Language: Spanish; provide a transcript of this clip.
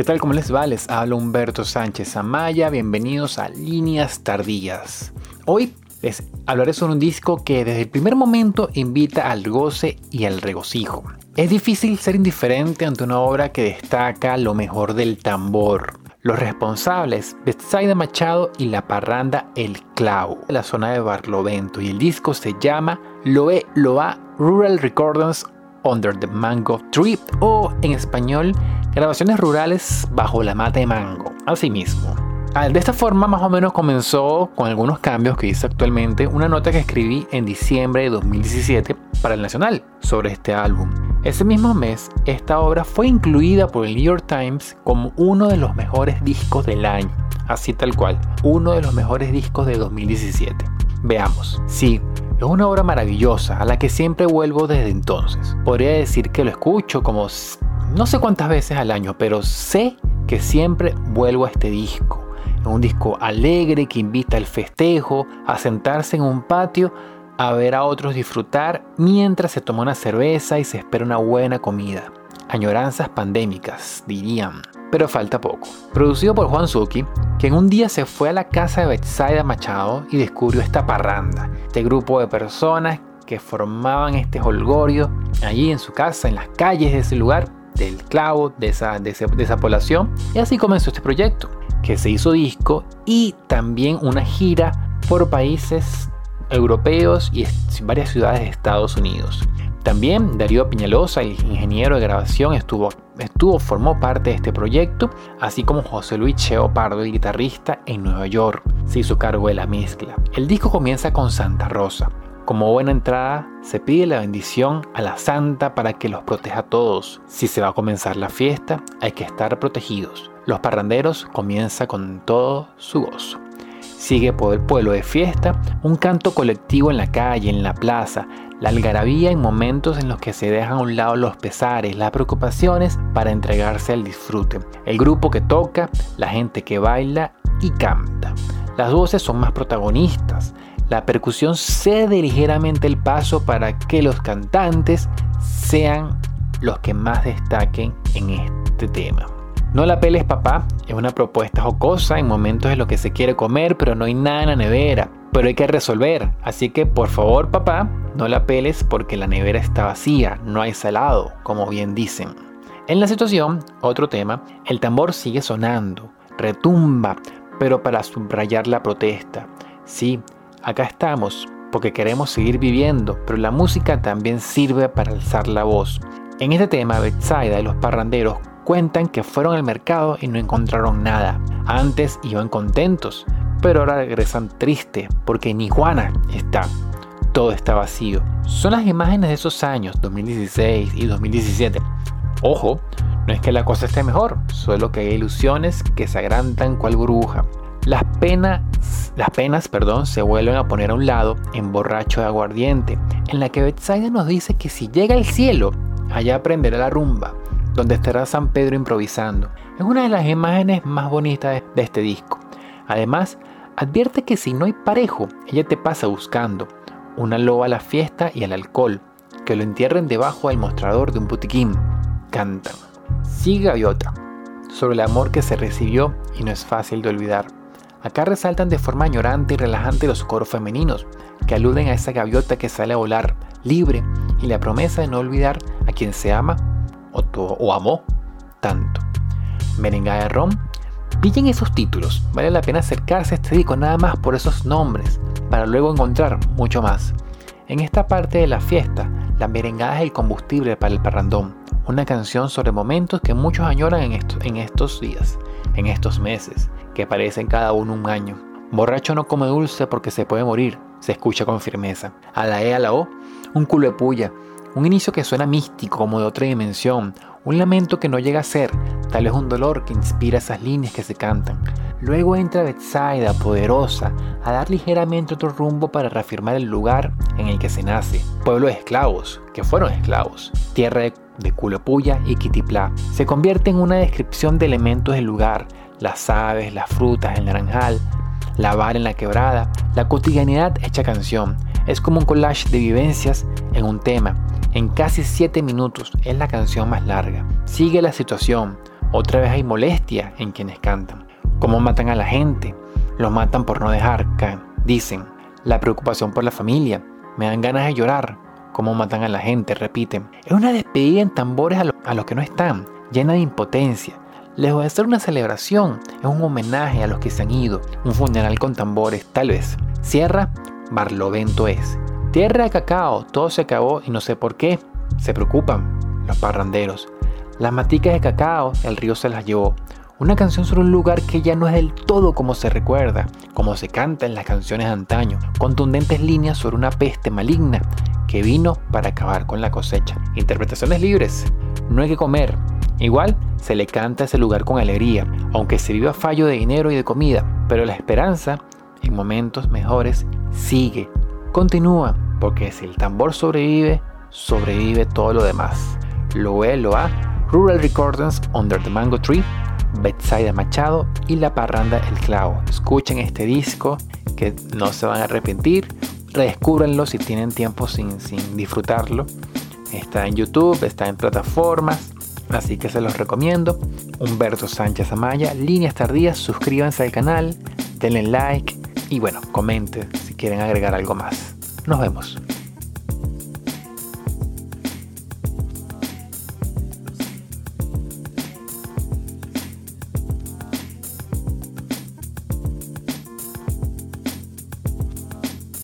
¿Qué tal? ¿Cómo les va? Les habla Humberto Sánchez Amaya. Bienvenidos a Líneas Tardías. Hoy les hablaré sobre un disco que desde el primer momento invita al goce y al regocijo. Es difícil ser indiferente ante una obra que destaca lo mejor del tambor. Los responsables, Betsaida Machado y la parranda El Clavo, de la zona de Barlovento, y el disco se llama Loe Loa Rural Recordings Under the Mango Tree o en español Grabaciones rurales bajo la mata de mango. Asimismo. Ah, de esta forma más o menos comenzó con algunos cambios que hice actualmente una nota que escribí en diciembre de 2017 para el Nacional sobre este álbum. Ese mismo mes, esta obra fue incluida por el New York Times como uno de los mejores discos del año. Así tal cual, uno de los mejores discos de 2017. Veamos. Sí, es una obra maravillosa a la que siempre vuelvo desde entonces. Podría decir que lo escucho como no sé cuántas veces al año, pero sé que siempre vuelvo a este disco. Es un disco alegre que invita al festejo, a sentarse en un patio, a ver a otros disfrutar mientras se toma una cerveza y se espera una buena comida. Añoranzas pandémicas, dirían. Pero falta poco. Producido por Juan Zucchi, que en un día se fue a la casa de Betsaida Machado y descubrió esta parranda, este grupo de personas que formaban este holgorio allí en su casa, en las calles de ese lugar, del clavo, de esa, de, esa población. Y así comenzó este proyecto, que se hizo disco y también una gira por países europeos y varias ciudades de Estados Unidos. También Darío Piñalosa, el ingeniero de grabación, estuvo, estuvo, formó parte de este proyecto, así como José Luis Cheo Pardo, el guitarrista en Nueva York, se hizo cargo de la mezcla. El disco comienza con Santa Rosa, como buena entrada, se pide la bendición a la santa para que los proteja a todos. Si se va a comenzar la fiesta, hay que estar protegidos. Los parranderos comienza con todo su gozo. Sigue por el pueblo de fiesta, un canto colectivo en la calle, en la plaza, la algarabía en momentos en los que se dejan a un lado los pesares, las preocupaciones para entregarse al disfrute. El grupo que toca, la gente que baila y canta. Las voces son más protagonistas, la percusión cede ligeramente el paso para que los cantantes sean los que más destaquen en este tema. No la peles papá es una propuesta jocosa en momentos en los que se quiere comer pero no hay nada en la nevera, pero hay que resolver, así que por favor papá no la peles porque la nevera está vacía, no hay salado, como bien dicen. En la situación, otro tema, el tambor sigue sonando, retumba, pero para subrayar la protesta. Sí, acá estamos porque queremos seguir viviendo, pero la música también sirve para alzar la voz. En este tema, Betsaida y los parranderos cuentan que fueron al mercado y no encontraron nada. Antes iban contentos, pero ahora regresan tristes porque ni Juana está. Todo está vacío. Son las imágenes de esos años, 2016 y 2017. Ojo, no es que la cosa esté mejor, solo que hay ilusiones que se agrandan cual burbuja. Las penas, las penas perdón, se vuelven a poner a un lado en Borracho de Aguardiente, en la que Betsaida nos dice que si llega al cielo, allá aprenderá la rumba, donde estará San Pedro improvisando. Es una de las imágenes más bonitas de este disco. Además, advierte que si no hay parejo, ella te pasa buscando una loba a la fiesta y al alcohol, que lo entierren debajo del mostrador de un botiquín. Cantan. Sigue Gaviota, sobre el amor que se recibió y no es fácil de olvidar. Acá resaltan de forma añorante y relajante los coros femeninos, que aluden a esa gaviota que sale a volar libre y la promesa de no olvidar a quien se ama o, amó tanto. Merenga de Rom, pillen esos títulos, vale la pena acercarse a este disco nada más por esos nombres, para luego encontrar mucho más. En esta parte de la fiesta, la merengada es el combustible para el parrandón, una canción sobre momentos que muchos añoran en, en estos días, en estos meses, que parecen cada uno un año. Borracho no come dulce porque se puede morir, se escucha con firmeza. A la E a la O, un culo de puya, un inicio que suena místico como de otra dimensión, un lamento que no llega a ser, tal vez un dolor que inspira esas líneas que se cantan. Luego entra Betsaida, poderosa, a dar ligeramente otro rumbo para reafirmar el lugar en el que se nace. Pueblo de esclavos, que fueron esclavos, tierra de, de y Quitiplá. Se convierte en una descripción de elementos del lugar, las aves, las frutas, el naranjal, la vara en la quebrada, la cotidianidad hecha canción. Es como un collage de vivencias en un tema. En casi 7 minutos es la canción más larga. Sigue la situación, Otra vez hay molestia en quienes cantan. ¿Cómo matan a la gente? Los matan por no dejar. Dicen, la preocupación por la familia. Me dan ganas de llorar. ¿Cómo matan a la gente? Repiten. Es una despedida en tambores a, los que no están, llena de impotencia. Lejos de ser una celebración, es un homenaje a los que se han ido, un funeral con tambores, tal vez. Cierra, Barlovento es. Tierra de cacao, todo se acabó y no sé por qué. Se preocupan los parranderos. Las maticas de cacao, el río se las llevó. Una canción sobre un lugar que ya no es del todo como se recuerda, como se canta en las canciones de antaño, contundentes líneas sobre una peste maligna que vino para acabar con la cosecha. Interpretaciones libres. No hay que comer. Igual se le canta a ese lugar con alegría, aunque se viva fallo de dinero y de comida, pero la esperanza, en momentos mejores, sigue. Continúa, porque si el tambor sobrevive, sobrevive todo lo demás. Lo lo a Rural Recordings Under the Mango Tree, Bedside Machado y La Parranda El Clavo. Escuchen este disco que no se van a arrepentir. Redescúbranlo si tienen tiempo sin, sin disfrutarlo. Está en YouTube, está en plataformas, así que se los recomiendo. Humberto Sánchez Amaya, Líneas Tardías, suscríbanse al canal, denle like y bueno, comenten quieren agregar algo más. Nos vemos.